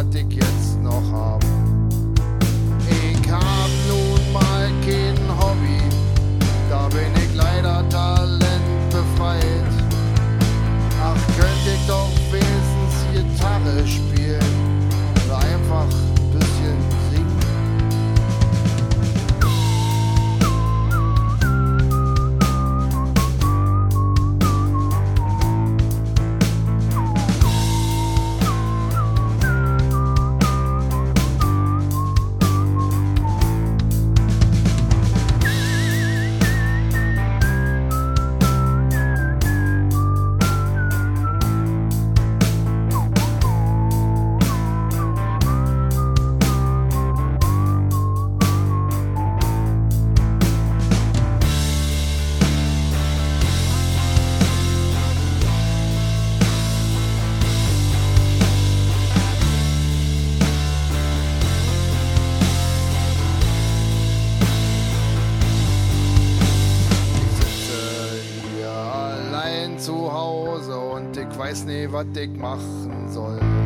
was ich jetzt noch hab. Ich hab nun mal kein Hobby, da bin ich leider talentbefreit. Ach, könnte ich doch wenigstens Gitarre spielen zu Hause und ich weiß nie, was ich machen soll.